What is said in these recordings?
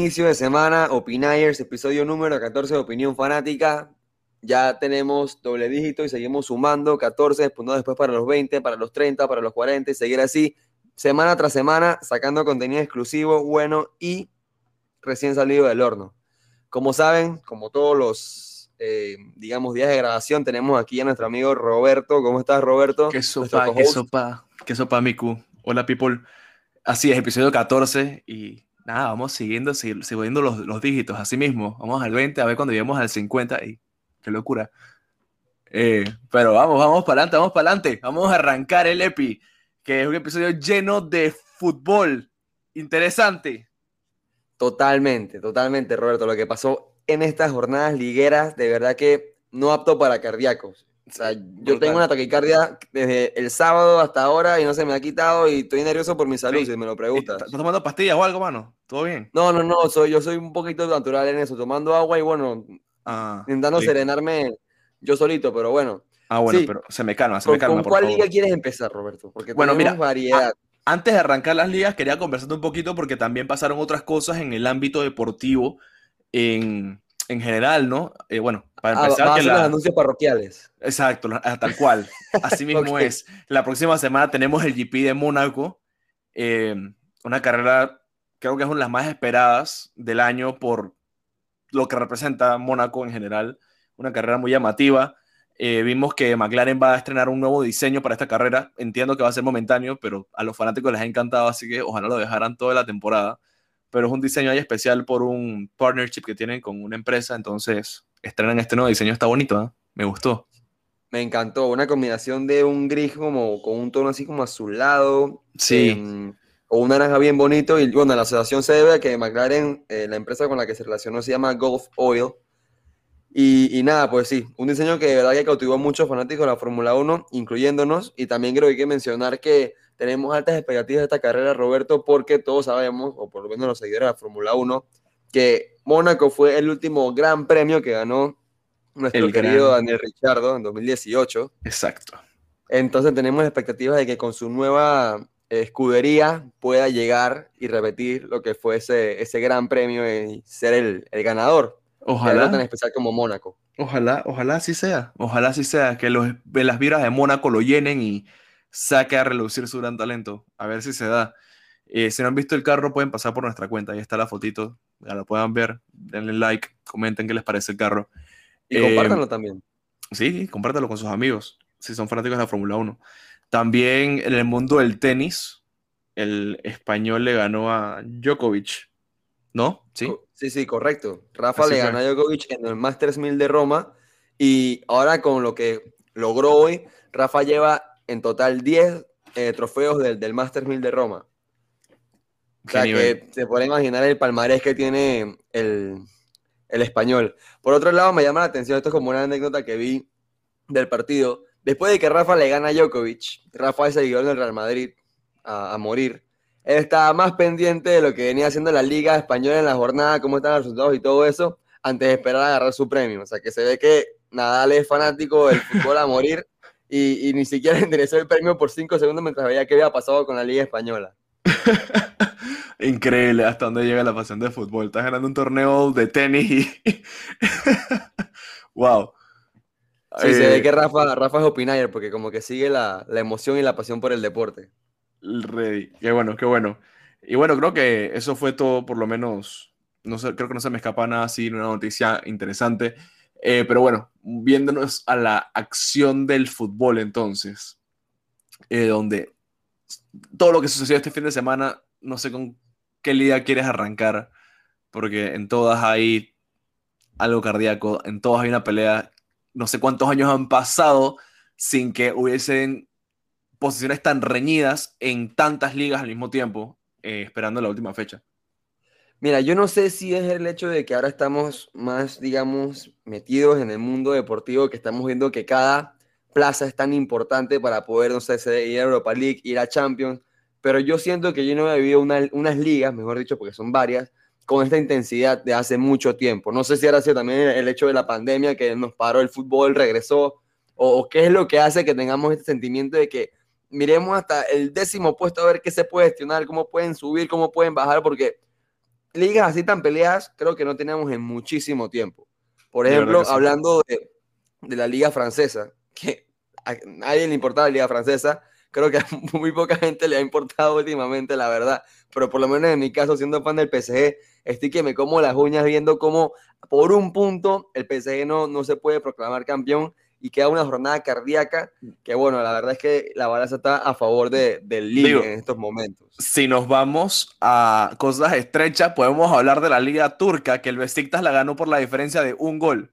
Inicio de semana. Opinayers, episodio número 14 de Opinión Fanática. Ya tenemos doble dígito y seguimos sumando 14, después, después para los 20, para los 30, para los 40 y seguir así semana tras semana sacando contenido exclusivo, bueno y recién salido del horno. Como saben, como todos los, eh, digamos, días de grabación, tenemos aquí a nuestro amigo Roberto. ¿Cómo estás, Roberto? Qué sopa, qué sopa, qué sopa, Miku. Hola, people. Así es, episodio 14 y nada, vamos siguiendo, siguiendo los, los dígitos, así mismo. Vamos al 20, a ver cuando lleguemos al 50 y qué locura. Eh, pero vamos, vamos para adelante, vamos para adelante. Vamos a arrancar el EPI, que es un episodio lleno de fútbol. Interesante. Totalmente, totalmente, Roberto. Lo que pasó en estas jornadas ligueras, de verdad que no apto para cardíacos. O sea, yo tengo una taquicardia desde el sábado hasta ahora y no se me ha quitado y estoy nervioso por mi salud, si me lo preguntas. ¿Estás tomando pastillas o algo, mano? ¿Todo bien? No, no, no, soy, yo soy un poquito natural en eso, tomando agua y bueno, ah, intentando serenarme yo solito, pero bueno. Ah, bueno, pero se me calma, se me calma, ¿Con cuál liga quieres empezar, Roberto? Porque bueno, mira, variedad. antes de arrancar las ligas, quería conversarte un poquito porque también pasaron otras cosas en el ámbito deportivo en, en general, ¿no? Eh, bueno, para ah, empezar... que los anuncios parroquiales. Exacto, ah, tal cual. Así mismo es. La próxima semana tenemos el GP de Mónaco, eh, una carrera, creo que es una de las más esperadas del año por lo que representa Mónaco en general. Una carrera muy llamativa. Eh, vimos que McLaren va a estrenar un nuevo diseño para esta carrera. Entiendo que va a ser momentáneo, pero a los fanáticos les ha encantado, así que ojalá lo dejaran toda la temporada. Pero es un diseño ahí especial por un partnership que tienen con una empresa, entonces estrenan este nuevo diseño, está bonito, ¿eh? me gustó. Me encantó, una combinación de un gris como con un tono así como azulado. Sí. Em, o un naranja bien bonito. Y bueno, la asociación se debe a que McLaren, eh, la empresa con la que se relacionó, se llama Gulf Oil. Y, nada, pues sí, un diseño que de verdad que cautivó a muchos fanáticos de la Fórmula 1, incluyéndonos. Y también creo que hay que mencionar que tenemos altas expectativas de esta carrera, Roberto, porque todos sabemos, o por lo menos los seguidores de la Fórmula 1, que Mónaco fue el último gran premio que ganó nuestro querido Daniel Richardo en 2018. Exacto. Entonces tenemos expectativas de que con su nueva escudería pueda llegar y repetir lo que fue ese, ese gran premio y ser el, el ganador. Ojalá. tan especial como Mónaco. Ojalá, ojalá así sea. Ojalá así sea. Que los, las vibras de Mónaco lo llenen y saque a relucir su gran talento. A ver si se da. Eh, si no han visto el carro, pueden pasar por nuestra cuenta. Ahí está la fotito. Ya lo puedan ver. Denle like. Comenten qué les parece el carro. Y eh, compártanlo también. Sí, compártanlo con sus amigos. Si son fanáticos de la Fórmula 1. También en el mundo del tenis, el español le ganó a Djokovic. ¿No? Sí. Sí, sí, correcto. Rafa le ganó a Djokovic en el Masters 1000 de Roma y ahora con lo que logró hoy, Rafa lleva en total 10 eh, trofeos del, del Masters 1000 de Roma. O sea que se puede imaginar el palmarés que tiene el, el español. Por otro lado, me llama la atención, esto es como una anécdota que vi del partido. Después de que Rafa le gana a Djokovic, Rafa es seguidor del Real Madrid a, a morir él estaba más pendiente de lo que venía haciendo la Liga Española en la jornada, cómo están los resultados y todo eso, antes de esperar a agarrar su premio. O sea, que se ve que Nadal es fanático del fútbol a morir y, ni siquiera interesó el premio por cinco segundos mientras veía qué había pasado con la Liga Española. Increíble hasta dónde llega la pasión del fútbol. Estás ganando un torneo de tenis y. ¡Wow! Sí, se ve eh, que Rafa, Rafa es opinayer porque como que sigue la, la emoción y la pasión por el deporte. Ready. Qué bueno, qué bueno. Y bueno, creo que eso fue todo, por lo menos, no sé, creo que no se me escapa nada así, una noticia interesante. Eh, pero bueno, viéndonos a la acción del fútbol entonces, eh, donde todo lo que sucedió este fin de semana, no sé con qué liga quieres arrancar, porque en todas hay algo cardíaco, en todas hay una pelea, no sé cuántos años han pasado sin que hubiesen posiciones tan reñidas en tantas ligas al mismo tiempo, eh, esperando la última fecha. Mira, yo no sé si es el hecho de que ahora estamos más, digamos, metidos en el mundo deportivo, que estamos viendo que cada plaza es tan importante para poder, no sé, ir a Europa League, ir a Champions, pero yo siento que yo no he vivido unas ligas, mejor dicho, porque son varias, con esta intensidad de hace mucho tiempo. No sé si ahora sido también el hecho de la pandemia que nos paró el fútbol, regresó, o, qué es lo que hace que tengamos este sentimiento de que miremos hasta el décimo puesto a ver qué se puede gestionar, cómo pueden subir, cómo pueden bajar, porque ligas así tan peleadas creo que no tenemos en muchísimo tiempo. Por ejemplo, hablando de, de, la liga francesa, que a nadie le importaba la liga francesa, creo que a muy poca gente le ha importado últimamente, la verdad. Pero por lo menos en mi caso, siendo fan del PSG, estoy que me como las uñas viendo cómo por un punto el PSG no, no se puede proclamar campeón y queda una jornada cardíaca que, bueno, la verdad es que la balanza está a favor de, del Liga en estos momentos. Si nos vamos a cosas estrechas, podemos hablar de la Liga Turca, que el Besiktas la ganó por la diferencia de un gol.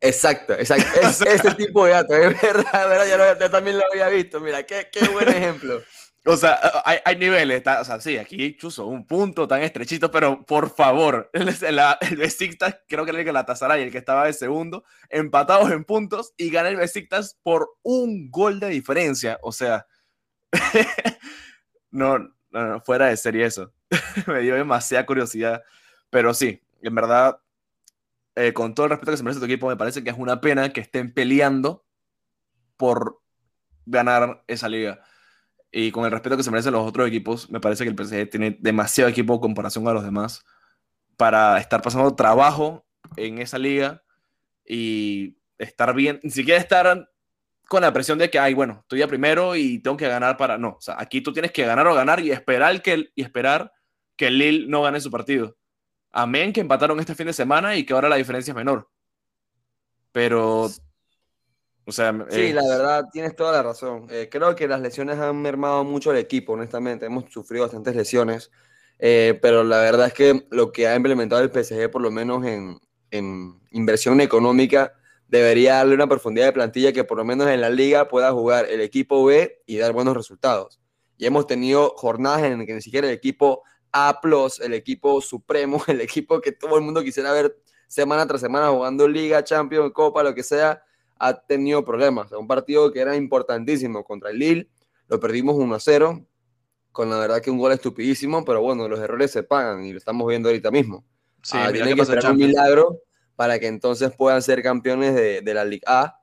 Exacto, exacto. Es, ese tipo de datos, es verdad, verdad yo, también lo había visto. Mira, qué, qué buen ejemplo. O sea, hay, niveles, o sea, sí, aquí chuzo, un punto tan estrechito, pero por favor, el, el, el Besiktas, creo que era el que la y el que estaba de segundo, empatados en puntos y gana el Besiktas por un gol de diferencia. O sea, no, no, no, fuera de serie eso. Me dio demasiada curiosidad, pero sí, en verdad, eh, con todo el respeto que se merece tu equipo, me parece que es una pena que estén peleando por ganar esa liga. Y con el respeto que se merecen los otros equipos, me parece que el PSG tiene demasiado equipo en comparación a los demás para estar pasando trabajo en esa liga y estar bien, ni siquiera estar con la presión de que, ay, bueno, estoy ya primero y tengo que ganar para... No, o sea, aquí tú tienes que ganar o ganar y esperar que, y esperar que el Lille no gane su partido. Amén que empataron este fin de semana y que ahora la diferencia es menor. Pero, o sea... Sí, eh, la verdad, tienes toda la razón. Eh, creo que las lesiones han mermado mucho al equipo, honestamente. Hemos sufrido bastantes lesiones. Eh, pero la verdad es que lo que ha implementado el PSG, por lo menos en, en inversión económica, debería darle una profundidad de plantilla que por lo menos en la liga pueda jugar el equipo B y dar buenos resultados. Y hemos tenido jornadas en las que ni siquiera el equipo a el equipo supremo, el equipo que todo el mundo quisiera ver semana tras semana jugando Liga, Champions, Copa, lo que sea, ha tenido problemas. Un partido que era importantísimo contra el Lille, lo perdimos 1-0, con la verdad que un gol estupidísimo, pero bueno, los errores se pagan y lo estamos viendo ahorita mismo. Sí, ah, tienen que esperar un milagro para que entonces puedan ser campeones de, de la Liga A.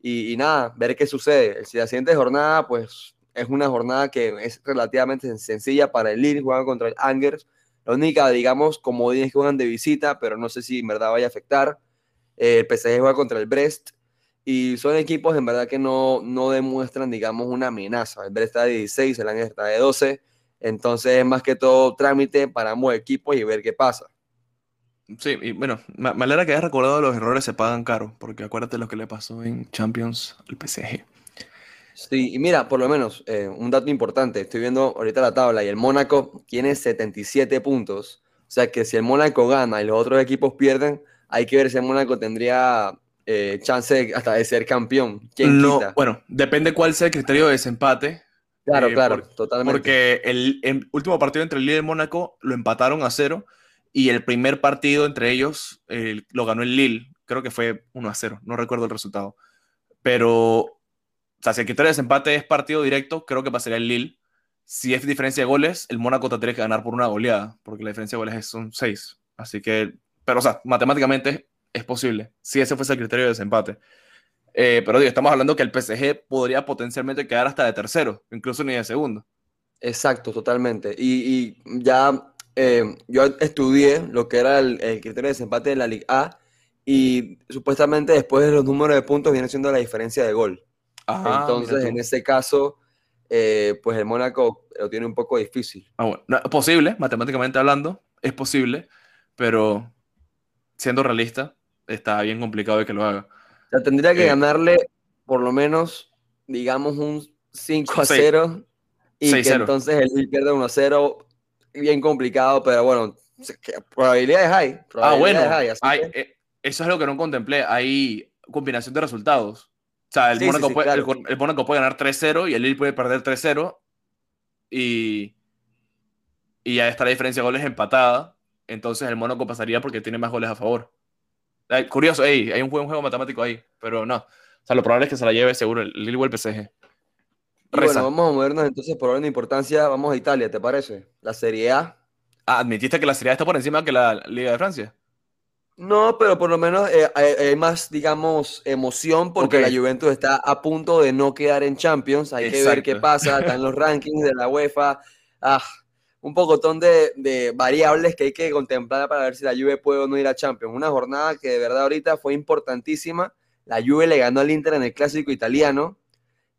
Y, y, nada, ver qué sucede. Si la siguiente jornada, pues es una jornada que es relativamente sencilla para el Lille, juegan contra el Angers. La única, digamos, como es que juegan de visita, pero no sé si en verdad vaya a afectar. Eh, el PSG juega contra el Brest y son equipos en verdad que no, no demuestran, digamos, una amenaza. El Brest está de 16, el Angers está de 12. Entonces es más que todo trámite para ambos equipos y ver qué pasa. Sí, y bueno, me alegra que hayas recordado los errores se pagan caro, porque acuérdate lo que le pasó en Champions al PSG. Sí, y mira, por lo menos, eh, un dato importante, estoy viendo ahorita la tabla y el Mónaco tiene 77 puntos, o sea que si el Mónaco gana y los otros equipos pierden, hay que ver si el Mónaco tendría eh, chance hasta de ser campeón. ¿Quién no, bueno, depende cuál sea el criterio de desempate. Claro, eh, claro, totalmente. Porque el, último partido entre el líder y el Mónaco lo empataron a cero y el primer partido entre ellos lo ganó el Lille, creo que fue 1 a 0, no recuerdo el resultado. Pero o sea, si el criterio de desempate es partido directo, creo que pasaría el Lille. Si es diferencia de goles, el Mónaco tendría que ganar por una goleada, porque la diferencia de goles son 6. Así que, pero o sea, matemáticamente es posible, si ese fuese el criterio de desempate. Eh, pero digo, estamos hablando que el PSG podría potencialmente quedar hasta de tercero, incluso ni de segundo. Exacto, totalmente. Y, ya eh, yo estudié lo que era el, el, criterio de desempate de la Liga A y supuestamente después de los números de puntos viene siendo la diferencia de gol. Entonces, en ese caso, eh, pues el Mónaco lo tiene un poco difícil. Ah, bueno. posible, matemáticamente hablando, es posible, pero siendo realista, está bien complicado de que lo haga. O tendría que eh, ganarle por lo menos, digamos, un 5 a 0 y que entonces el pierde 1 a 0, bien complicado, pero bueno, probabilidades hay. ah, bueno, hay, eh, eso es lo que no contemplé. Hay combinación de resultados. O sea, el, Mónaco, puede, el, puede, ganar 3-0 y el Lille puede perder 3-0 y, y ya está la diferencia de goles empatada. entonces el Mónaco pasaría porque tiene más goles a favor. Curioso, hay un juego, juego matemático ahí, pero no. O sea, lo probable es que se la lleve seguro el Lille o el PSG. bueno, vamos a movernos entonces por orden de importancia. Vamos a Italia, ¿te parece? La Serie A. Ah, ¿admitiste que la Serie A está por encima que la Liga de Francia? No, pero por lo menos eh, hay, más, digamos, emoción porque la Juventus está a punto de no quedar en Champions. Hay que ver qué pasa. Están los rankings de la UEFA. Ah, un pocotón de, de, variables que hay que contemplar para ver si la Juve puede o no ir a Champions. Una jornada que de verdad ahorita fue importantísima. La Juve le ganó al Inter en el clásico italiano.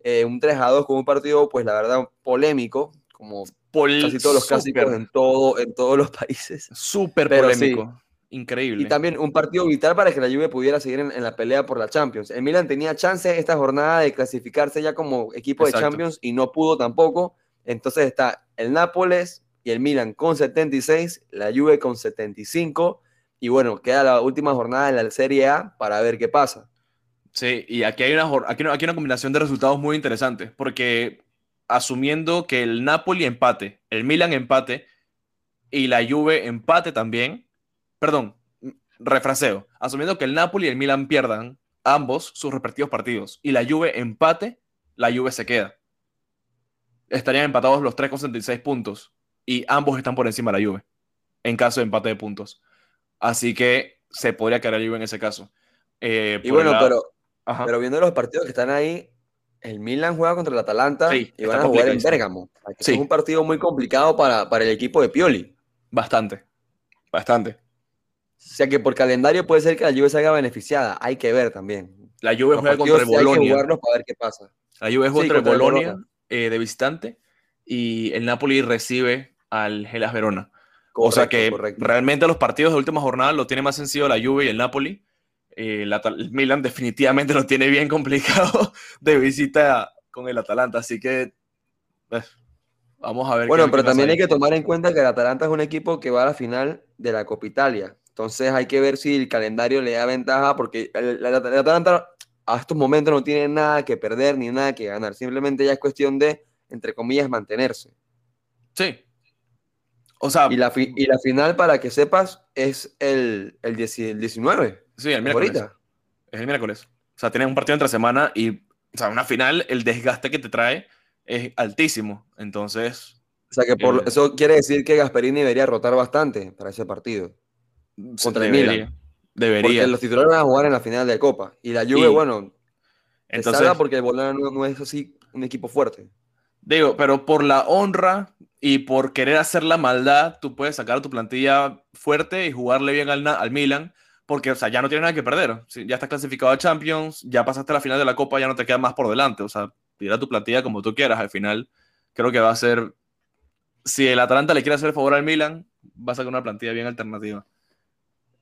Eh, un 3 a 2 con un partido, pues la verdad, polémico, como casi todos los clásicos en, todo, en todos los países. Súper polémico. Increíble. Y también un partido vital para que la Juve pudiera seguir en, la pelea por la Champions. El Milan tenía chance esta jornada de clasificarse ya como equipo de Champions y no pudo tampoco. Entonces está el Nápoles y el Milan con 76, la Juve con 75. Y bueno, queda la última jornada de la Serie A para ver qué pasa. Sí, y aquí hay una, aquí, una combinación de resultados muy interesantes, porque asumiendo que el Napoli empate, el Milan empate y la Juve empate también, perdón, refraseo, asumiendo que el Napoli y el Milan pierdan ambos sus respectivos partidos y la Juve empate, la Juve se queda. Estarían empatados los tres con 76 puntos y ambos están por encima de la Juve en caso de empate de puntos. Así que se podría quedar la Juve en ese caso. Eh, y bueno, pero pero viendo los partidos que están ahí, el Milan juega contra el Atalanta y van a jugar en Bérgamo. Es un partido muy complicado para, para el equipo de Pioli. Bastante, bastante. O sea que por calendario puede ser que la Juve salga beneficiada. Hay que ver también. La Juve juega contra el Bolonia. Hay que jugarlos para ver qué pasa. La Juve juega contra, el Bolonia eh, de visitante y el Napoli recibe al Gelas Verona. o sea que realmente los partidos de última jornada lo tiene más sencillo la Juve y el Napoli eh, el Milan definitivamente lo tiene bien complicado de visita con el Atalanta, así que pues, vamos a ver. Bueno, pero también hay que tomar en cuenta que el Atalanta es un equipo que va a la final de la Copa Italia, entonces hay que ver si el calendario le da ventaja, porque el, Atalanta a estos momentos no tiene nada que perder ni nada que ganar, simplemente ya es cuestión de, entre comillas, mantenerse. Sí, o sea, y la, y la final, para que sepas, es el, el, 19. Sí, el miércoles. Es el miércoles. O sea, tienes un partido entre semana y, o sea, una final, el desgaste que te trae es altísimo. Entonces. O sea, que por, eh, eso quiere decir que Gasperini debería rotar bastante para ese partido. Contra el Milan. Debería. Porque los titulares van a jugar en la final de Copa. Y la Juve, bueno, entonces, porque el Bologna no es así un equipo fuerte. Digo, pero por la honra y por querer hacer la maldad, tú puedes sacar tu plantilla fuerte y jugarle bien al, al Milan, porque, o sea, ya no tiene nada que perder. Ya estás clasificado a Champions, ya pasaste a la final de la Copa, ya no te queda más por delante. O sea, tira tu plantilla como tú quieras. Al final, creo que va a ser. Si el Atalanta le quiere hacer favor al Milan, va a sacar una plantilla bien alternativa.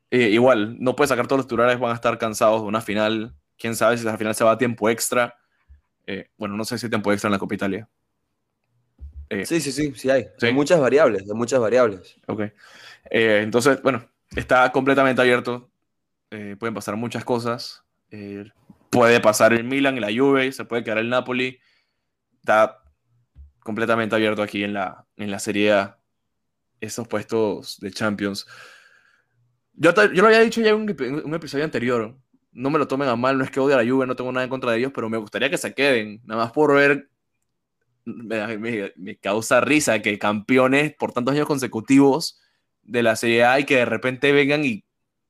igual, no puedes sacar todos los titulares, van a estar cansados de una final. Quién sabe si la final se va a tiempo extra. Eh, bueno, no sé si tiempo extra en la Copa Italia. Eh, sí, sí, sí, sí hay. Hay muchas variables, de muchas variables. Ok. Eh, entonces, bueno, está completamente abierto. Eh, pueden pasar muchas cosas. puede pasar el Milan la Juve, se puede quedar el Napoli. Está completamente abierto aquí en la, en la Serie A. Esos puestos de Champions. Yo, yo lo había dicho ya en un, un, episodio anterior. No me lo tomen a mal, no es que odie a la Juve, no tengo nada en contra de ellos, pero me gustaría que se queden. Nada más por ver me, causa risa que campeones por tantos años consecutivos de la Serie A y que de repente vengan y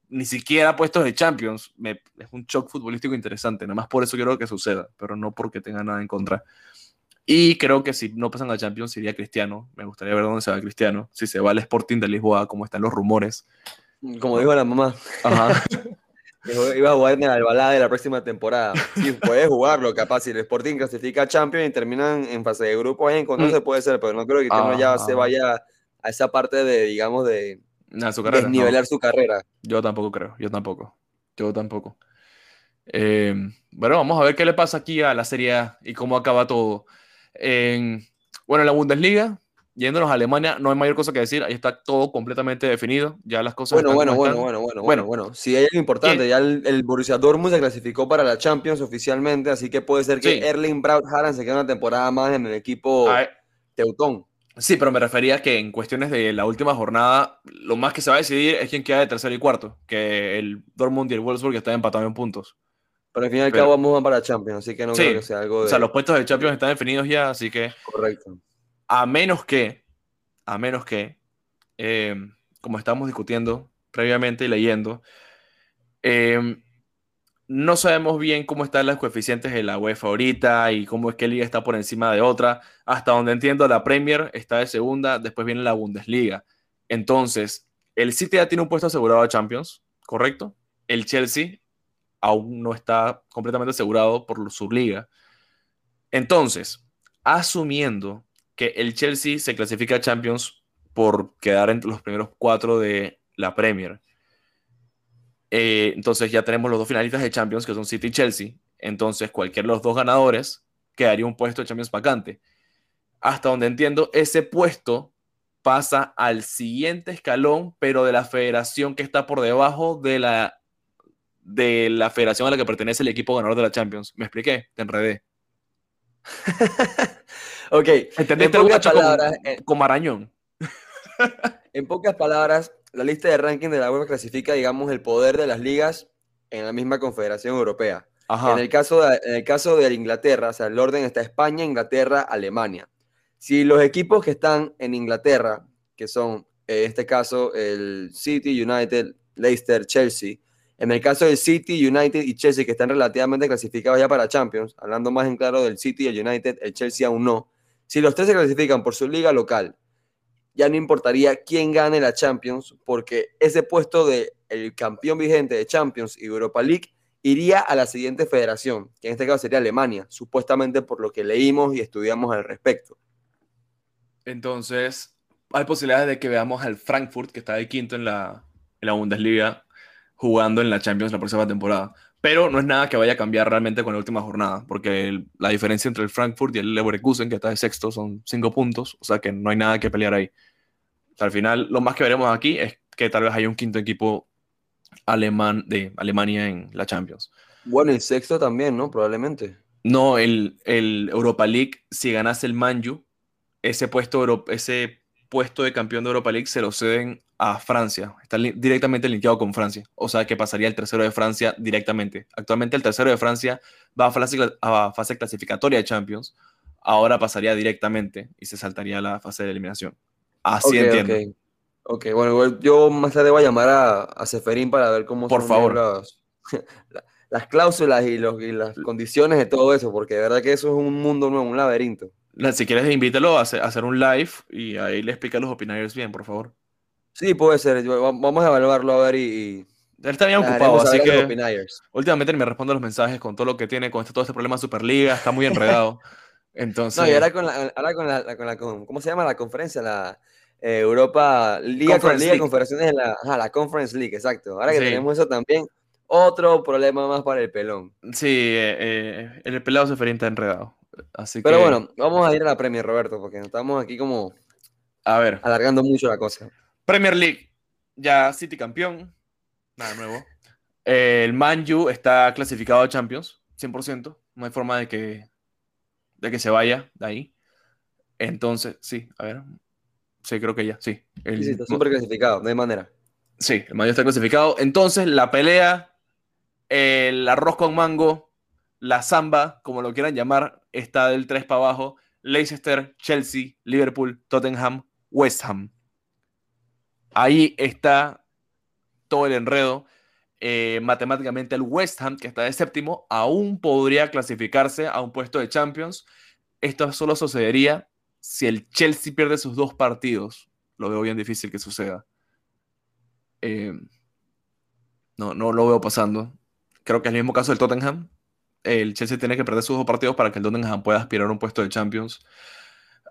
ni siquiera puestos de Champions. es un shock futbolístico interesante. Nada más por eso quiero que suceda, pero no porque tenga nada en contra. Y creo que si no pasan a Champions iría Cristiano. Me gustaría ver dónde se va Cristiano. Si se va al Sporting de Lisboa, como están los rumores. Como dijo la mamá. Ajá. Iba a jugar en el Albalá de la próxima temporada. Sí, puedes jugarlo, capaz. Si el Sporting clasifica a Champions y terminan en fase de grupo, ahí en se puede ser, pero no creo que ya se vaya a esa parte de, digamos, de desnivelar su carrera. Yo tampoco creo, yo tampoco. Yo tampoco. Eh, bueno, vamos a ver qué le pasa aquí a la Serie A y cómo acaba todo. En, bueno, en la Bundesliga, yéndonos a Alemania, no hay mayor cosa que decir, ahí está todo completamente definido, ya las cosas Bueno, bueno, bueno, bueno, bueno, bueno, bueno, sí hay algo importante, ya el, Borussia Dortmund se clasificó para la Champions oficialmente, así que puede ser que Erling Braut Haaland se quede una temporada más en el equipo Teutón. Sí, pero me refería que en cuestiones de la última jornada, lo más que se va a decidir es quién queda de tercero y cuarto, que el Dortmund y el Wolfsburg están empatados en puntos. Pero al fin y al cabo vamos para Champions, así que no creo que sea algo de... O sea, los puestos de Champions están definidos ya, así que... Correcto. A menos que, a menos que, eh, como estamos discutiendo previamente y leyendo, eh, no sabemos bien cómo están los coeficientes de la UEFA ahorita y cómo es que liga está por encima de otra. Hasta donde entiendo, la Premier está de segunda, después viene la Bundesliga. Entonces, el City ya tiene un puesto asegurado a Champions, ¿correcto? El Chelsea aún no está completamente asegurado por su liga. Entonces, asumiendo que el Chelsea se clasifica a Champions por quedar entre los primeros cuatro de la Premier eh, entonces ya tenemos los dos finalistas de Champions, que son City y Chelsea. Entonces cualquiera de los dos ganadores quedaría un puesto de Champions vacante. Hasta donde entiendo, ese puesto pasa al siguiente escalón, pero de la federación que está por debajo de la, de la federación a la que pertenece el equipo ganador de la Champions. ¿Me expliqué? Te enredé. ok. ¿Entendiste en pocas palabras, con, con Marañón? en pocas palabras, la lista de ranking de la UEFA clasifica, digamos, el poder de las ligas en la misma Confederación Europea. En, el caso de, en el caso de Inglaterra, o sea, el orden está España, Inglaterra, Alemania. Si los equipos que están en Inglaterra, que son en este caso el City, United, Leicester, Chelsea, en el caso del City, United y Chelsea, que están relativamente clasificados ya para Champions, hablando más en claro del City y el United, el Chelsea aún no. Si los tres se clasifican por su liga local ya no importaría quién gane la Champions, porque ese puesto de el campeón vigente de Champions y Europa League iría a la siguiente federación, que en este caso sería Alemania, supuestamente por lo que leímos y estudiamos al respecto. Entonces, hay posibilidades de que veamos al Frankfurt, que está de quinto en la, en la Bundesliga, jugando en la Champions la próxima temporada. Pero no es nada que vaya a cambiar realmente con la última jornada, porque la diferencia entre el Frankfurt y el Leverkusen, que está de sexto, son cinco puntos, o sea que no hay nada que pelear ahí. al final, lo más que veremos aquí es que tal vez haya un quinto equipo alemán de Alemania en la Champions. Bueno, el sexto también, ¿no? Probablemente. No, el, el Europa League, si ganase el Manju, ese puesto, ese puesto de campeón de Europa League se lo ceden a Francia. Está directamente linkeado con Francia. O sea que pasaría el tercero de Francia directamente. Actualmente el tercero de Francia va a fase, a fase clasificatoria de Champions. Ahora pasaría directamente y se saltaría la fase de eliminación. Así entiendo. ok, bueno, yo más tarde voy a llamar a, a Seferín para ver cómo Por favor. Las, cláusulas y, los, y las condiciones de todo eso, porque de verdad que eso es un mundo nuevo, un laberinto. Si quieres, invítalo a hacer, un live y ahí le explica a los opinarios bien, por favor. Sí, puede ser. Vamos a evaluarlo a ver y. Él está bien ocupado, así que últimamente me responde los mensajes con todo lo que tiene, con este, todo este problema de Superliga, está muy enredado. Entonces... No, y ahora con la, ahora con la, con la ¿cómo se llama la conferencia? La eh, Europa Liga, con, Liga de Confederaciones, la, la Conference League, exacto. Ahora que tenemos eso también, otro problema más para el pelón. Sí, eh, eh, el pelado se está enredado. Pero bueno, vamos a ir a la Premier, Roberto, porque estamos aquí como a ver. alargando mucho la cosa. Premier League, ya City campeón, nada nuevo. el Manju está clasificado a Champions, 100%, no hay forma de que, de que se vaya de ahí. Entonces, sí, a ver, sí, creo que ya, sí. El, sí, está súper clasificado, no hay manera. Sí, el Manju está clasificado. Entonces, la pelea, el arroz con mango, la samba, como lo quieran llamar, está del 3 para abajo. Leicester, Chelsea, Liverpool, Tottenham, West Ham. Ahí está todo el enredo. Eh, matemáticamente el West Ham, que está de séptimo, aún podría clasificarse a un puesto de Champions. Esto solo sucedería si el Chelsea pierde sus dos partidos. Lo veo bien difícil que suceda. Eh, no, no lo veo pasando. Creo que es el mismo caso del Tottenham el Chelsea tiene que perder sus dos partidos para que el Tottenham pueda aspirar a un puesto de Champions.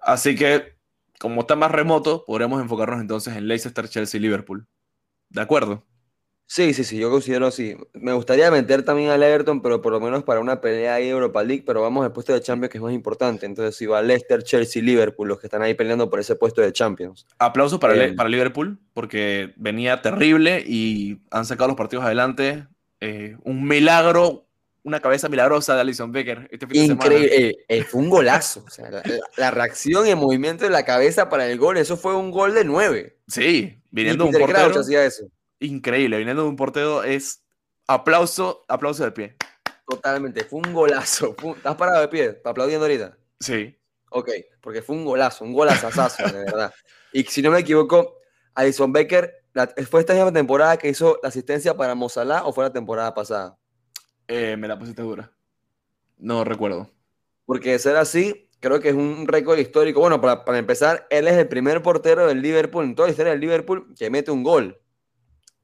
Así que, como está más remoto, podremos enfocarnos entonces en Leicester, Chelsea y Liverpool. ¿De acuerdo? Sí, sí, sí, yo considero así. Me gustaría meter también al Everton, pero por lo menos para una pelea ahí Europa League, pero vamos al puesto de Champions que es más importante. Entonces, si va Leicester, Chelsea, Liverpool, los que están ahí peleando por ese puesto de Champions. Aplausos para, eh, para Liverpool, porque venía terrible y han sacado los partidos adelante. Eh, un milagro una cabeza milagrosa de Alison Becker este Increíble, eh, eh, fue un golazo. la, reacción y el movimiento de la cabeza para el gol, eso fue un gol de nueve. Sí, viniendo de un portero. Hacía eso. Increíble, viniendo de un portero es aplauso, aplauso de pie. Totalmente, fue un golazo. ¿Estás parado de pie? aplaudiendo ahorita? Sí. Ok, porque fue un golazo, un golazazazo, de verdad. Y si no me equivoco, Alison Becker, ¿fue esta misma temporada que hizo la asistencia para Mozalá o fue la temporada pasada? Eh, me la pusiste dura. No recuerdo. Porque de ser así, creo que es un récord histórico. Bueno, para, empezar, él es el primer portero del Liverpool, en toda la historia del Liverpool, que mete un gol.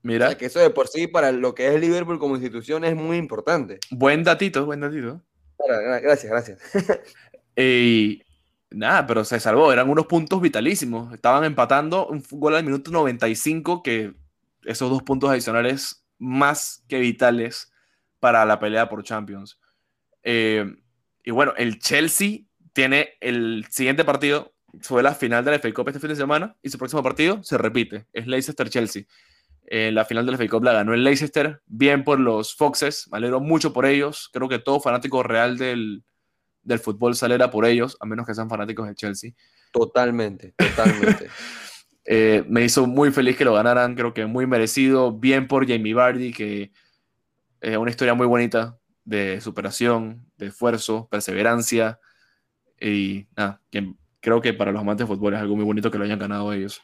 Mira. que eso de por sí, para lo que es Liverpool como institución, es muy importante. Buen datito, buen datito. Gracias, gracias. y nada, pero se salvó. Eran unos puntos vitalísimos. Estaban empatando un gol al minuto 95, que esos dos puntos adicionales más que vitales para la pelea por Champions. Eh, y bueno, el Chelsea tiene el siguiente partido, fue la final de la FA Cup este fin de semana, y su próximo partido se repite, es Leicester-Chelsea. En la final de la FA Cup la ganó el Leicester, bien por los Foxes, me alegro mucho por ellos, creo que todo fanático real del, del fútbol salera por ellos, a menos que sean fanáticos del Chelsea. Totalmente, totalmente. Eh, me hizo muy feliz que lo ganaran, creo que muy merecido, bien por Jamie Vardy, que es una historia muy bonita de superación, de esfuerzo, perseverancia y nada, creo que para los amantes de fútbol es algo muy bonito que lo hayan ganado ellos.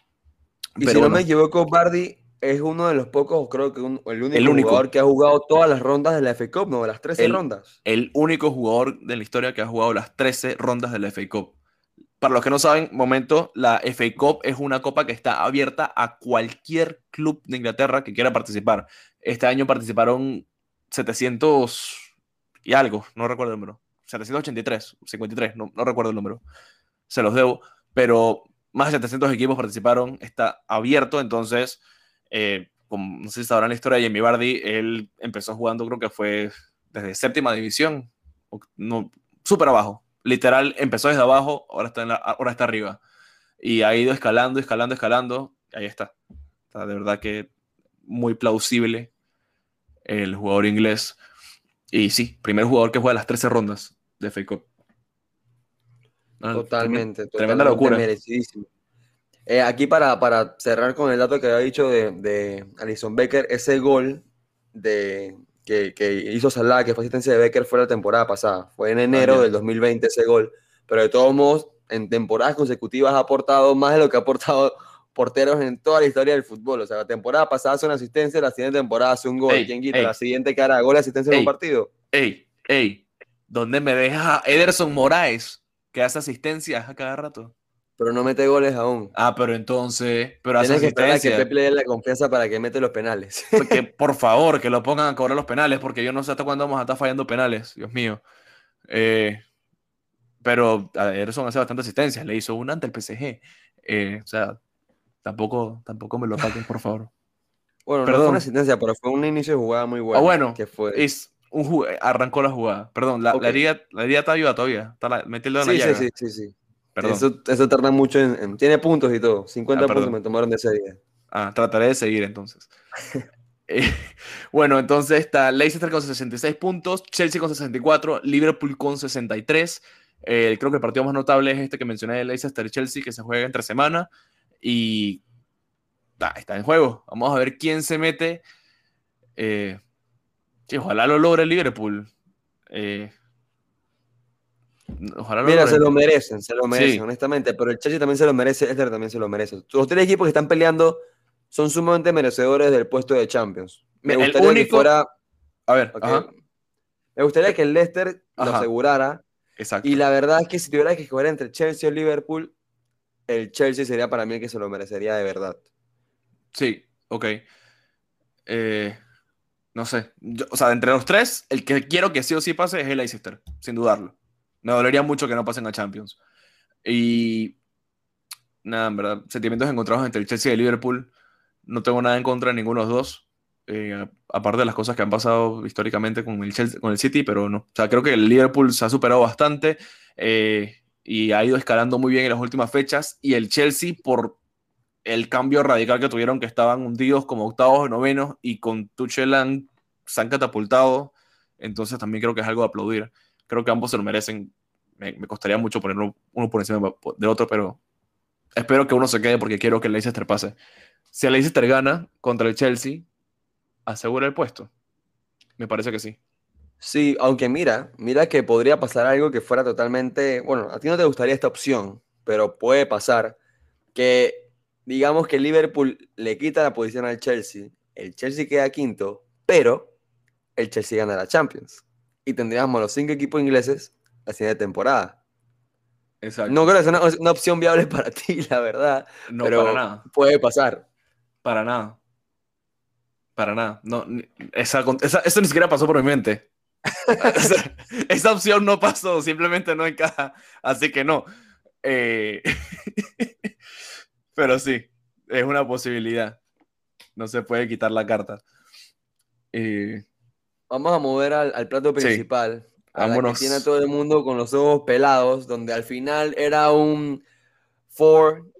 Y si no me equivoco, Bardi es uno de los pocos, creo que el, único jugador que ha jugado todas las rondas de la FA Cup, ¿no? Las 13 rondas. El único jugador de la historia que ha jugado las 13 rondas de la FA Cup. Para los que no saben, momento, la FA Cup es una copa que está abierta a cualquier club de Inglaterra que quiera participar. Este año participaron 700 y algo, no recuerdo el número. 783, 53, no, no recuerdo el número. Se los debo, pero más de 700 equipos participaron, está abierto, entonces, eh, como, no sé si sabrán la historia de Jamie Bardi, él empezó jugando, creo que fue desde séptima división, no, súper abajo, literal, empezó desde abajo, ahora está, ahora está arriba, y ha ido escalando, escalando, escalando, ahí está. Está de verdad que muy plausible el jugador inglés. Y sí, primer jugador que juega las 13 rondas de FA Cup. Ah, totalmente, tremenda, locura. Merecidísimo. Eh, aquí para, para, cerrar con el dato que había dicho de, de Alison Becker, ese gol de, que, que, hizo Salah, que fue asistencia de Becker, fue la temporada pasada. Fue en enero del 2020 ese gol. Pero de todos modos, en temporadas consecutivas ha aportado más de lo que ha aportado porteros en toda la historia del fútbol. O sea, la temporada pasada hace una asistencia, la siguiente temporada hace un gol. ¿Quién quita? la siguiente cara gol, asistencia en un partido. Ey, ey, ¿dónde me deja Ederson Moraes, que hace asistencias a cada rato? Pero no mete goles aún. Ah, pero entonces, pero hace Tienes que que Pepe le dé la confianza para que mete los penales. Porque, por favor, que lo pongan a cobrar los penales, porque yo no sé hasta cuándo vamos a estar fallando penales, Dios mío. Eh, pero Ederson hace bastante asistencias, le hizo una ante el PSG. Eh, o sea, Tampoco, tampoco me lo saquen, por favor. Bueno, Perdón. no fue una asistencia, pero fue un inicio de jugada muy bueno. Ah, bueno, que fue... es un arrancó la jugada. Perdón, la, herida, la herida está viva todavía. Está la, el sí, sí, sí, sí, sí, Perdón. Eso, eso tarda mucho en, Tiene puntos y todo. 50 ah, puntos me tomaron de ese día. Ah, trataré de seguir entonces. Eh, bueno, entonces está Leicester con 66 puntos, Chelsea con 64, Liverpool con 63. Eh, creo que el partido más notable es este que mencioné de Leicester-Chelsea, que se juega entre semana y está en juego. Vamos a ver quién se mete. Eh, ojalá lo logre el Liverpool. Eh, ojalá lo Mira, se lo merecen, se lo merecen, honestamente. Pero el Chelsea también se lo merece, Esther también se lo merece. Los tres equipos que están peleando son sumamente merecedores del puesto de Champions. Me gustaría que fuera. A ver, me gustaría que el Leicester lo asegurara. Exacto. Y la verdad es que si tuviera que escoger entre Chelsea o Liverpool, el Chelsea sería para mí el que se lo merecería de verdad. Sí, ok. Eh, no sé. o sea, entre los tres, el que quiero que sí o sí pase es el Leicester, sin dudarlo. Me dolería mucho que no pasen a Champions. Y nada, en verdad, sentimientos encontrados entre el Chelsea y el Liverpool. No tengo nada en contra de ninguno de los dos. Eh, aparte de las cosas que han pasado históricamente con el, Chelsea, con el City, pero no. O sea, creo que el Liverpool se ha superado bastante. Eh, y ha ido escalando muy bien en las últimas fechas. Y el Chelsea, por el cambio radical que tuvieron, que estaban hundidos como octavos o novenos, y con Tuchel se han catapultado Entonces también creo que es algo de aplaudir. Creo que ambos se lo merecen. Me, costaría mucho poner uno por encima del otro, pero espero que uno se quede porque quiero que el Leicester pase. Si el Leicester gana contra el Chelsea, asegura el puesto. Me parece que sí. Sí, aunque mira, mira que podría pasar algo que fuera totalmente, bueno, a ti no te gustaría esta opción, pero puede pasar que digamos que Liverpool le quita la posición al Chelsea, el Chelsea queda quinto, pero el Chelsea gana la Champions y tendríamos los cinco equipos ingleses la siguiente temporada. Exacto. No creo que sea una, opción viable para ti, la verdad. No, pero para nada. Puede pasar. Para nada. Para nada. No, esa, eso ni siquiera pasó por mi mente. esa, opción no pasó, simplemente no encaja. Así que no. Eh, pero sí, es una posibilidad. No se puede quitar la carta. Eh, Vamos a mover al, plato principal. A la que tiene a todo el mundo con los ojos pelados, donde al final era un four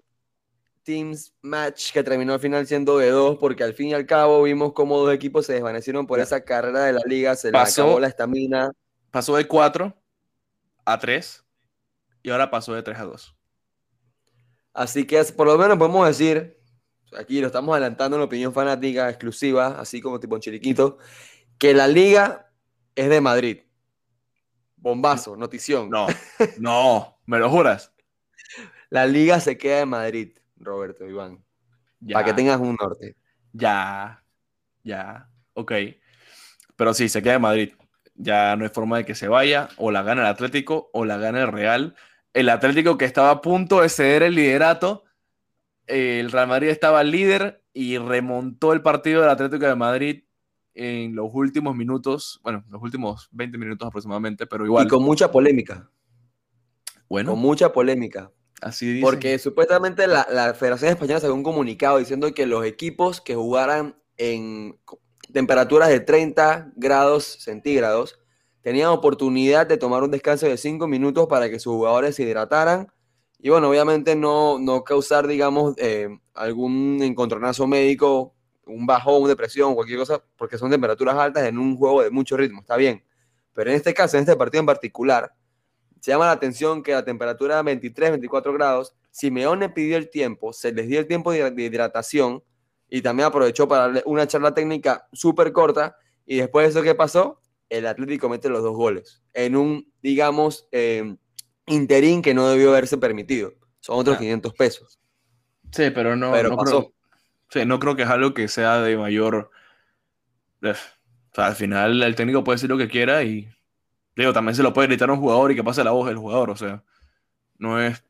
teams match que terminó al final siendo de dos, porque al fin y al cabo vimos cómo dos equipos se desvanecieron por esa carrera de la liga, se le acabó la estamina. Pasó de 4 a 3 y ahora pasó de 3 a 2. Así que por lo menos podemos decir, aquí lo estamos adelantando en opinión fanática exclusiva, así como tipo en chiriquito, que la liga es de Madrid. Bombazo, notición. No, no, ¿me lo juras? La liga se queda en Madrid. Roberto, Iván. Para que tengas un norte. Ya, ya, ok. Pero sí, se queda en Madrid. Ya no hay forma de que se vaya. O la gana el Atlético o la gana el Real. El Atlético que estaba a punto de ceder el liderato. El Real Madrid estaba líder y remontó el partido del Atlético de Madrid en los últimos minutos, bueno, los últimos 20 minutos aproximadamente, pero igual. Y con mucha polémica. Bueno. Con mucha polémica. Así Porque supuestamente la, Federación Española sacó un comunicado diciendo que los equipos que jugaran en temperaturas de 30 grados centígrados tenían oportunidad de tomar un descanso de 5 minutos para que sus jugadores se hidrataran y bueno, obviamente no, no causar, digamos, eh, algún encontronazo médico, un bajón, depresión, cualquier cosa, porque son temperaturas altas en un juego de mucho ritmo, está bien. Pero en este caso, en este partido en particular, se llama la atención que la temperatura 23, 24 grados, Simeone pidió el tiempo, se les dio el tiempo de hidratación y también aprovechó para darle una charla técnica súper corta y después de eso, ¿qué pasó? El Atlético mete los dos goles en un, digamos, eh, interín que no debió haberse permitido. Son otros 500 pesos. Sí, pero no, pero no pasó. Creo, no creo que es algo que sea de mayor... Eh, o sea, al final el técnico puede decir lo que quiera y Digo, también se lo puede gritar a un jugador y que pase la voz del jugador, o sea, no es,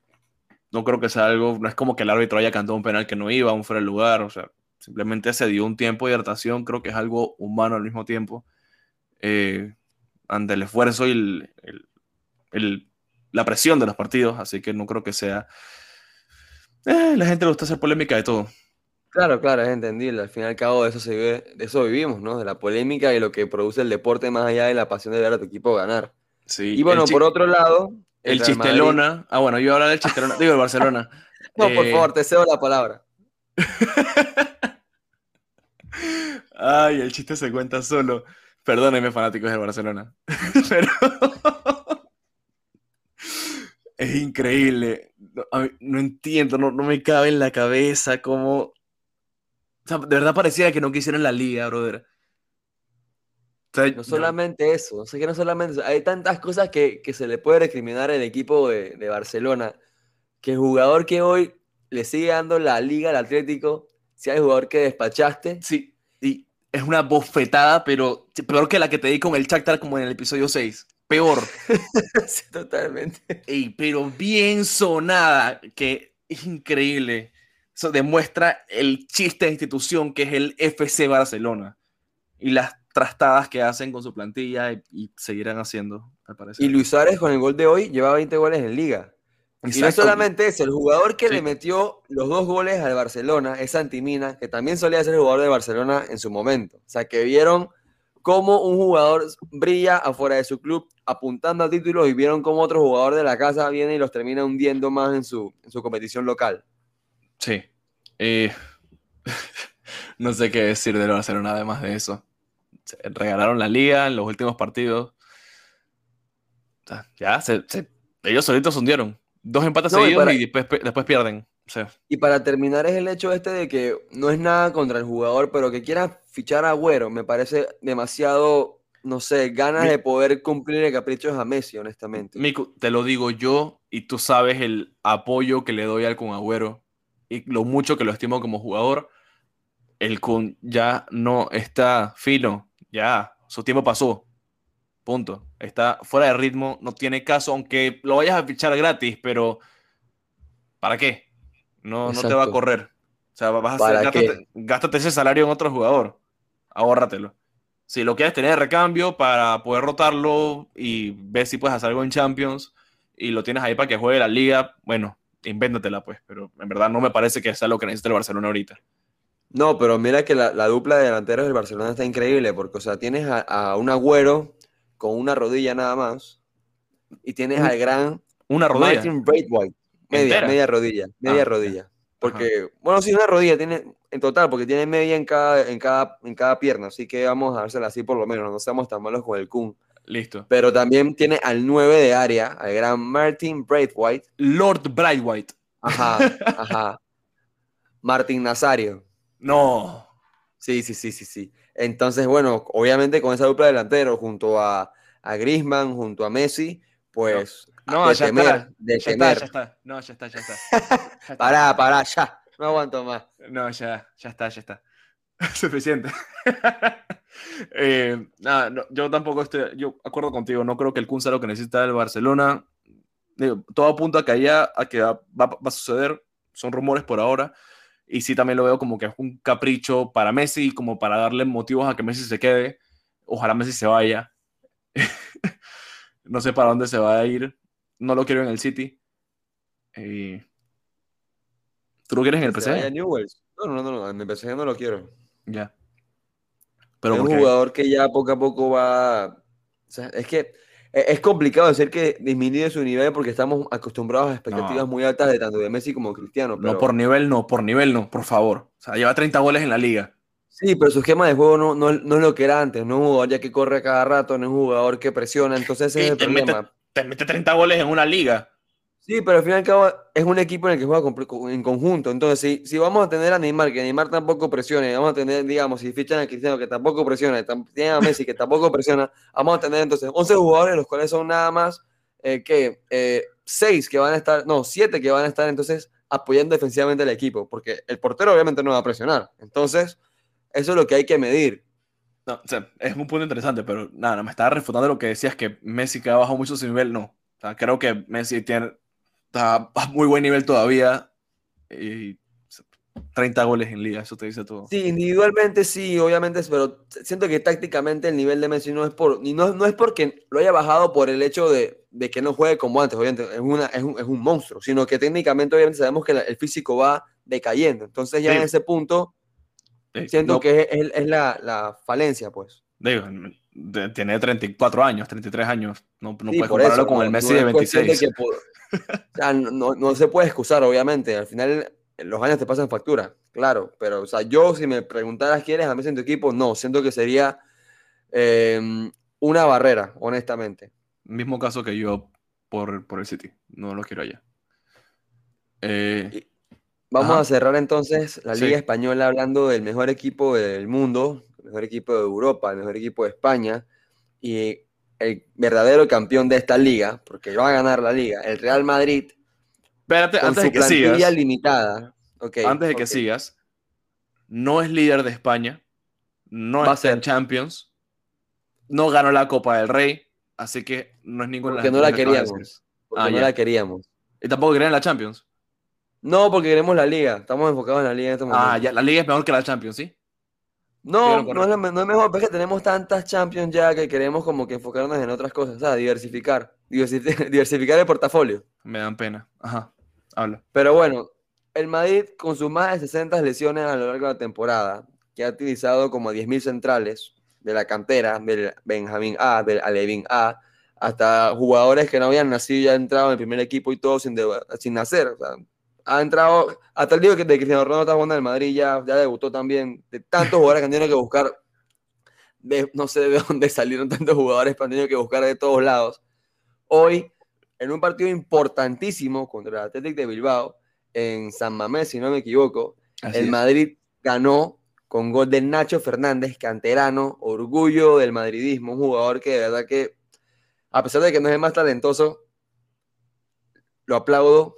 no creo que sea algo, no es como que el árbitro haya cantado un penal que no iba, un fuera de lugar, o sea, simplemente se dio un tiempo de hidratación, creo que es algo humano al mismo tiempo, eh, ante el esfuerzo y la presión de los partidos, así que no creo que sea... Eh, la gente le gusta hacer polémica de todo. Claro, claro, es entendible. Al fin y al cabo de eso, se vive, de eso vivimos, ¿no? De la polémica y lo que produce el deporte más allá de la pasión de ver a tu equipo ganar. Sí. Y bueno, por otro lado... El, chistelona. Ah, bueno, yo hablar del chistelona. Digo, el Barcelona. no, por eh, favor, te cedo la palabra. Ay, el chiste se cuenta solo. Perdónenme, fanáticos del Barcelona. Pero... es increíble. No, entiendo, no, no, me cabe en la cabeza cómo de verdad parecía que no quisieran la liga, brother. no solamente eso, o sea que no solamente eso. Hay tantas cosas que, se le puede recriminar al equipo de, Barcelona. Que el jugador que hoy le sigue dando la liga al Atlético, sea el jugador que despachaste. Sí, y es una bofetada, pero peor que la que te di con el Shakhtar como en el episodio 6. Peor. sí, totalmente. pero bien sonada, que es increíble. Eso demuestra el chiste de institución que es el FC Barcelona y las trastadas que hacen con su plantilla y, seguirán haciendo, me parece. Y Luis Suárez con el gol de hoy lleva 20 goles en liga. Y no solamente eso, el jugador que le metió los dos goles al Barcelona es Santimina, que también solía ser jugador de Barcelona en su momento. O sea, que vieron cómo un jugador brilla afuera de su club apuntando a títulos y vieron cómo otro jugador de la casa viene y los termina hundiendo más en su, en su competición local. Sí. No sé qué decir de Barcelona además de eso. regalaron la liga en los últimos partidos. ya, ellos solitos hundieron. Dos empates seguidos y, después, pierden. Y para terminar es el hecho este de que no es nada contra el jugador, pero que quiera fichar a Agüero, me parece demasiado, no sé, ganas de poder cumplir el capricho a Messi, honestamente. Miku, te lo digo yo y tú sabes el apoyo que le doy al con Agüero y lo mucho que lo estimo como jugador. El Kun ya no está fino, ya, su tiempo pasó. Punto. Está fuera de ritmo, no tiene caso, aunque lo vayas a fichar gratis, pero ¿para qué? No, no te va a correr. O sea, vas a hacer, gástate, ese salario en otro jugador. Ahórratelo. Si lo quieres tener de recambio para poder rotarlo y ver si puedes hacer algo en Champions y lo tienes ahí para que juegue la liga, bueno, invéntatela pues. Pero en verdad no me parece que sea lo que necesita el Barcelona ahorita. No, pero mira que la, dupla de delanteros del Barcelona está increíble porque, o sea, tienes a un agüero con una rodilla nada más. Y tienes al gran una rodilla. Martin Braithwaite. Media, media rodilla. Media ah, rodilla. Porque, bueno, sí, una rodilla tiene en total, porque tiene media en cada, en cada, en cada pierna. Así que vamos a dársela así por lo menos. No seamos tan malos con el Kun. Listo. Pero también tiene al 9 de área, al gran Martin Braithwaite. Lord Braithwaite. Ajá, ajá. Martin Nazario. No. Sí, sí, sí, sí, sí. Entonces, bueno, obviamente con esa dupla delantero junto a, a Griezmann, junto a Messi, pues no, ya está. ya Está, ya está. No, ya está, ya está. pará, pará, ya. No aguanto más. No, ya, ya está, ya está. Suficiente. Eh, nada, yo tampoco estoy, yo acuerdo contigo, no creo que el Kun sea lo que necesita el Barcelona. Digo, todo apunta a que allá, a que va, va, a suceder, son rumores por ahora, y sí también lo veo como que es un capricho para Messi, como para darle motivos a que Messi se quede. Ojalá Messi se vaya. no sé para dónde se va a ir. No lo quiero en el City. ¿Tú lo quieres en el PSG? No, no, no, no, en el PSG no lo quiero. Ya. Pero es un jugador que ya poco a poco va. O sea, es que e-, es complicado decir que disminuye su nivel porque estamos acostumbrados a expectativas muy altas de tanto de Messi como Cristiano. No, por nivel no, por nivel no, por favor. O sea, lleva 30 goles en la liga. Sí, pero su esquema de juego no, no, es lo que era antes. No es un jugador ya que corre cada rato, no es un jugador que presiona. Entonces ese es el problema. te mete 30 goles en una liga. Sí, pero al final y al cabo es un equipo en el que juega en conjunto. Entonces, si, si vamos a tener a Neymar, que Neymar tampoco presione, vamos a tener, digamos, si fichan a Cristiano, que tampoco presiona, tienen a Messi, que tampoco presiona, vamos a tener entonces 11 jugadores, los cuales son nada más eh, que eh, 6 que van a estar, no, 7 que van a estar entonces apoyando defensivamente al equipo, porque el portero obviamente no va a presionar. Entonces, eso es lo que hay que medir. No, o sea, es un punto interesante, pero nada, me estaba refutando lo que decías que Messi que ha bajado mucho su nivel, no. O sea, creo que Messi tiene está a muy buen nivel todavía. Y 30 goles en liga, eso te dice todo. Sí, individualmente sí, obviamente, pero siento que tácticamente el nivel de Messi no es por, no, no es porque lo haya bajado por el hecho de, de que no juegue como antes, obviamente, es, una, es, un, es un monstruo, sino que técnicamente obviamente sabemos que el físico va decayendo. Entonces ya en ese punto siento que es, es la, la, falencia, pues. Digo, tiene 34 años, 33 años, no, no puedes compararlo con el Messi de 26 no, se puede excusar, obviamente. Al final, los años te pasan factura, claro. Pero, o sea, yo, si me preguntaras quién es a Messi en tu equipo, no. Siento que sería em, una barrera, honestamente. Mismo caso que yo por, por el City. No lo quiero allá. Eh, vamos a cerrar entonces la Liga Española hablando del mejor equipo del mundo, el mejor equipo de Europa, el mejor equipo de España. Y el verdadero campeón de esta liga, porque va a ganar la liga, el Real Madrid, Espérate, antes de que sigas, limitada. antes de que sigas, no es líder de España, no va está en Champions, no ganó la Copa del Rey, así que no es ninguna Porque no la queríamos. Porque ah, no la queríamos. ¿Y tampoco querían la Champions? No, porque queremos la liga. Estamos enfocados en la liga en este momento. Ah, ya, la liga es mejor que la Champions, ¿sí? No, no es, no es, mejor, porque tenemos tantas Champions ya que queremos como que enfocarnos en otras cosas, o sea, diversificar, diversificar el portafolio. Me dan pena. Ajá, habla. Pero bueno, el Madrid con sus más de 60 lesiones a lo largo de la temporada, que ha utilizado como 10.000 centrales de la cantera, del Benjamín A, del Alevín A, hasta jugadores que no habían nacido ya entrado en el primer equipo y todo sin, sin nacer. O sea, ha entrado, hasta el día que de Cristiano Ronaldo está jugando en el Madrid, ya, ya debutó también, de tantos jugadores que han tenido que buscar no sé de dónde salieron tantos jugadores, pero han tenido que buscar de todos lados. Hoy, en un partido importantísimo contra el Athletic de Bilbao, en San Mamés, si no me equivoco, el Madrid ganó con gol de Nacho Fernández, canterano, orgullo del madridismo, un jugador que de verdad que, a pesar de que no es el más talentoso, lo aplaudo.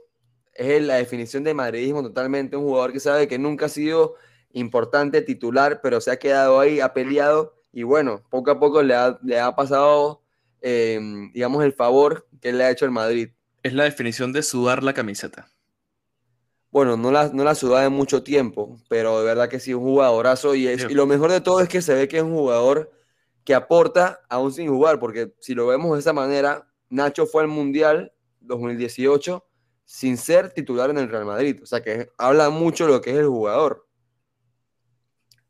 Es la definición de madridismo totalmente, un jugador que sabe que nunca ha sido importante titular, pero se ha quedado ahí, ha peleado y bueno, poco a poco le ha, pasado, em, digamos, el favor que le ha hecho el Madrid. Es la definición de sudar la camiseta. Bueno, no la, no la sudaba en mucho tiempo, pero de verdad que sí, un jugadorazo. Y, y lo mejor de todo es que se ve que es un jugador que aporta aún sin jugar, porque si lo vemos de esa manera, Nacho fue al Mundial 2018 sin ser titular en el Real Madrid. O sea que habla mucho de lo que es el jugador.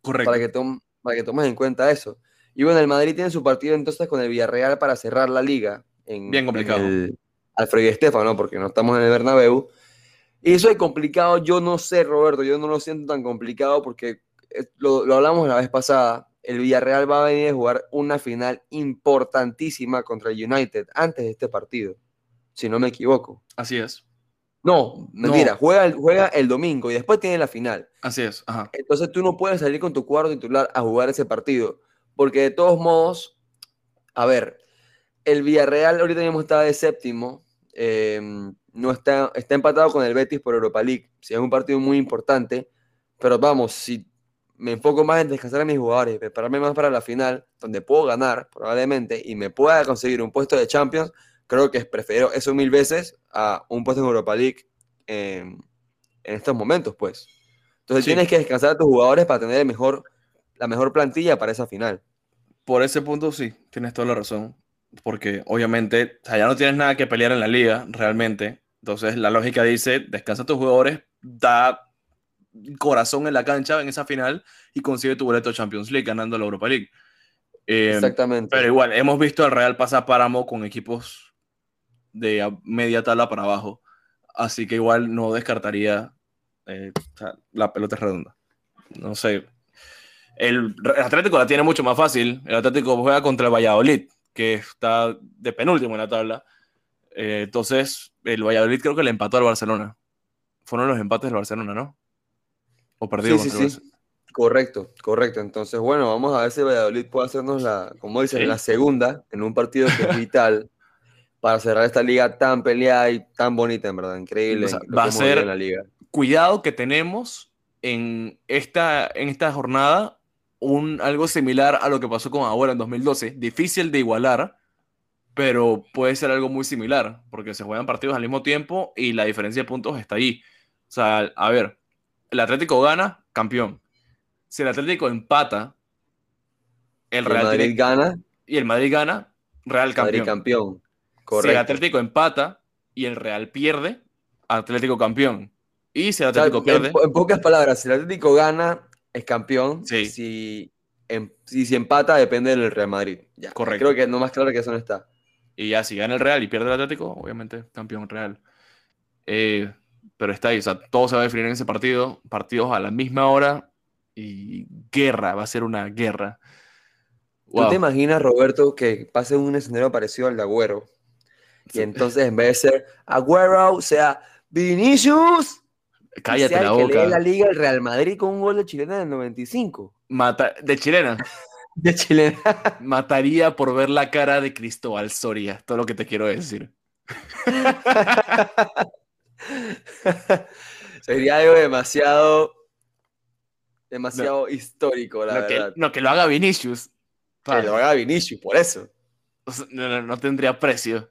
Correcto. Para que, para que tomes en cuenta eso. Y bueno, el Madrid tiene su partido entonces con el Villarreal para cerrar la liga. En, Bien complicado. el Alfredo Estefano, porque no estamos en el Bernabéu. Y eso es complicado, yo no sé, Roberto, yo no lo siento tan complicado porque eh, lo, lo hablamos la vez pasada. El Villarreal va a venir a jugar una final importantísima contra el United antes de este partido, si no me equivoco. Así es. No, mentira, Juega, el, juega el domingo y después tiene la final. Así es, ajá. Entonces tú no puedes salir con tu cuadro titular a jugar ese partido, porque de todos modos, a ver, el Villarreal ahorita mismo está de séptimo, em, no está, está empatado con el Betis por Europa League, si es un partido muy importante, pero vamos, si me enfoco más en descansar a mis jugadores, prepararme más para la final, donde puedo ganar probablemente y me pueda conseguir un puesto de Champions, creo que prefiero eso mil veces a un puesto en Europa League en, estos momentos, pues. Entonces tienes que descansar a tus jugadores para tener mejor, la mejor plantilla para esa final. Por ese punto sí, tienes toda la razón. Porque obviamente ya no tienes nada que pelear en la liga, realmente. Entonces la lógica dice, descansa a tus jugadores, da corazón en la cancha en esa final y consigue tu boleto Champions League ganando la Europa League. Eh, Exactamente. Pero igual, hemos visto al Real pasar páramo con equipos de media tabla para abajo. Así que igual no descartaría eh, la pelota es redonda. No sé. El, Atlético la tiene mucho más fácil. El Atlético juega contra el Valladolid, que está de penúltimo en la tabla. Eh, entonces, el Valladolid creo que le empató al Barcelona. Fueron los empates del Barcelona, ¿no? O perdió. Sí, sí, sí. Correcto, correcto. Entonces, bueno, vamos a ver si Valladolid puede hacernos la, como dicen, la segunda en un partido que es vital para cerrar esta liga tan peleada y tan bonita, en verdad. Increíble. va a ser la liga. cuidado que tenemos en esta, en esta jornada un, algo similar a lo que pasó con Abuela en 2012. Difícil de igualar, pero puede ser algo muy similar, porque se juegan partidos al mismo tiempo y la diferencia de puntos está ahí. O sea, a ver, el Atlético gana, campeón. Si el Atlético empata, el Real Madrid gana. Y el Madrid gana, Real campeón. Madrid campeón. Si el Atlético empata y el Real pierde, Atlético campeón. Y si el Atlético pierde. En, pocas palabras, si el Atlético gana, es campeón. Si, em, si, si, empata, depende del Real Madrid. Ya. Correcto. Creo que no más claro que eso no está. Y ya, si gana el Real y pierde el Atlético, obviamente campeón Real. Eh, pero está ahí, o sea, todo se va a definir en ese partido. Partidos a la misma hora y guerra, va a ser una guerra. ¿Tú te imaginas, Roberto, que pase un escenario parecido al de Agüero? Y entonces en vez de ser Agüero, sea Vinicius. Cállate la boca. Que la liga el Real Madrid con un gol de chilena en el 95. Mata de chilena. de chilena. Mataría por ver la cara de Cristóbal Soria, todo lo que te quiero decir. Sería algo demasiado demasiado histórico, la no, verdad. Que, no, que lo haga Vinicius. Que lo haga Vinicius, por eso. no, no, tendría precio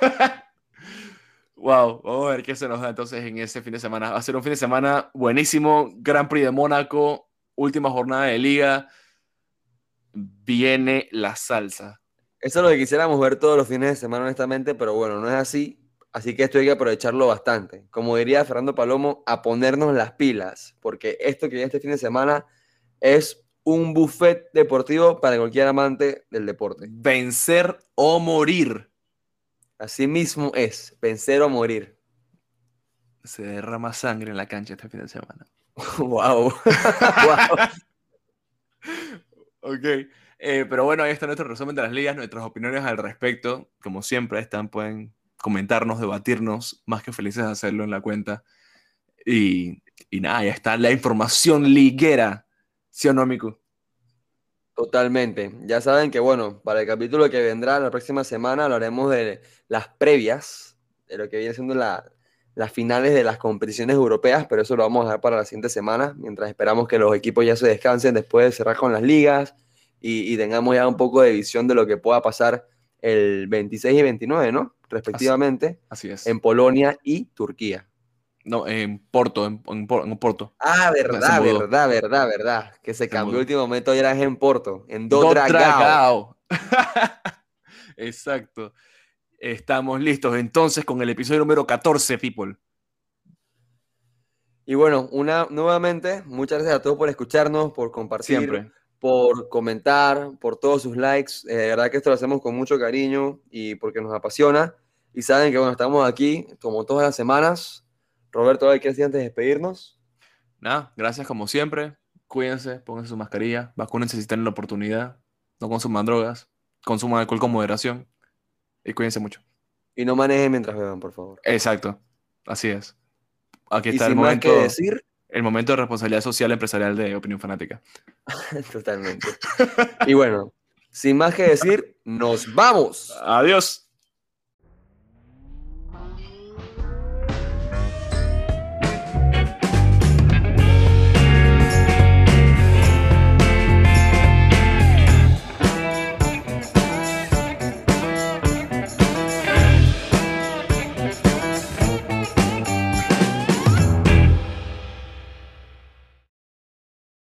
wow, vamos a ver qué se nos da entonces en ese fin de semana. Va a ser un fin de semana buenísimo. Gran Prix de Mónaco, última jornada de liga. Viene la salsa. Eso es lo que quisiéramos ver todos los fines de semana, honestamente, pero bueno, no es así. Así que esto hay que aprovecharlo bastante. Como diría Fernando Palomo, a ponernos las pilas, porque esto que viene este fin de semana es un buffet deportivo para cualquier amante del deporte. Vencer o morir. Así mismo es, vencer o morir. Se derrama sangre en la cancha este fin de semana. wow. Ok. Eh, pero bueno, ahí está nuestro resumen de las ligas, nuestras opiniones al respecto. Como siempre, están, pueden comentarnos, debatirnos, más que felices de hacerlo en la cuenta. Y, y nada, ya está la información liguera, ¿sí o no, Miku? Totalmente. Ya saben que, bueno, para el capítulo que vendrá la próxima semana hablaremos de las previas, de lo que viene siendo la, las finales de las competiciones europeas, pero eso lo vamos a dar para la siguiente semana, mientras esperamos que los equipos ya se descansen después de cerrar con las ligas y, tengamos ya un poco de visión de lo que pueda pasar el 26 y 29, ¿no? Respectivamente. Así, es. En Polonia y Turquía. No, en Porto, en, Porto. Ah, verdad, verdad, verdad, verdad. Que se, cambió el último momento y era en Porto, en Dodragao. Exacto. Estamos listos entonces con el episodio número 14, people. Y bueno, una, nuevamente, muchas gracias a todos por escucharnos, por compartir, Siempre. por comentar, por todos sus likes. Eh, de verdad que esto lo hacemos con mucho cariño y porque nos apasiona. Y saben que bueno, estamos aquí como todas las semanas Roberto, ¿hay que decir antes de despedirnos? Nada, gracias como siempre. Cuídense, pónganse su mascarilla, vacúnense si tienen la oportunidad, no consuman drogas, consuman alcohol con moderación y cuídense mucho. Y no manejen mientras beban, por favor. Exacto, así es. Aquí está el momento. Que decir? El momento de responsabilidad social empresarial de Opinión Fanática. Totalmente. y bueno, sin más que decir, nos vamos. Adiós.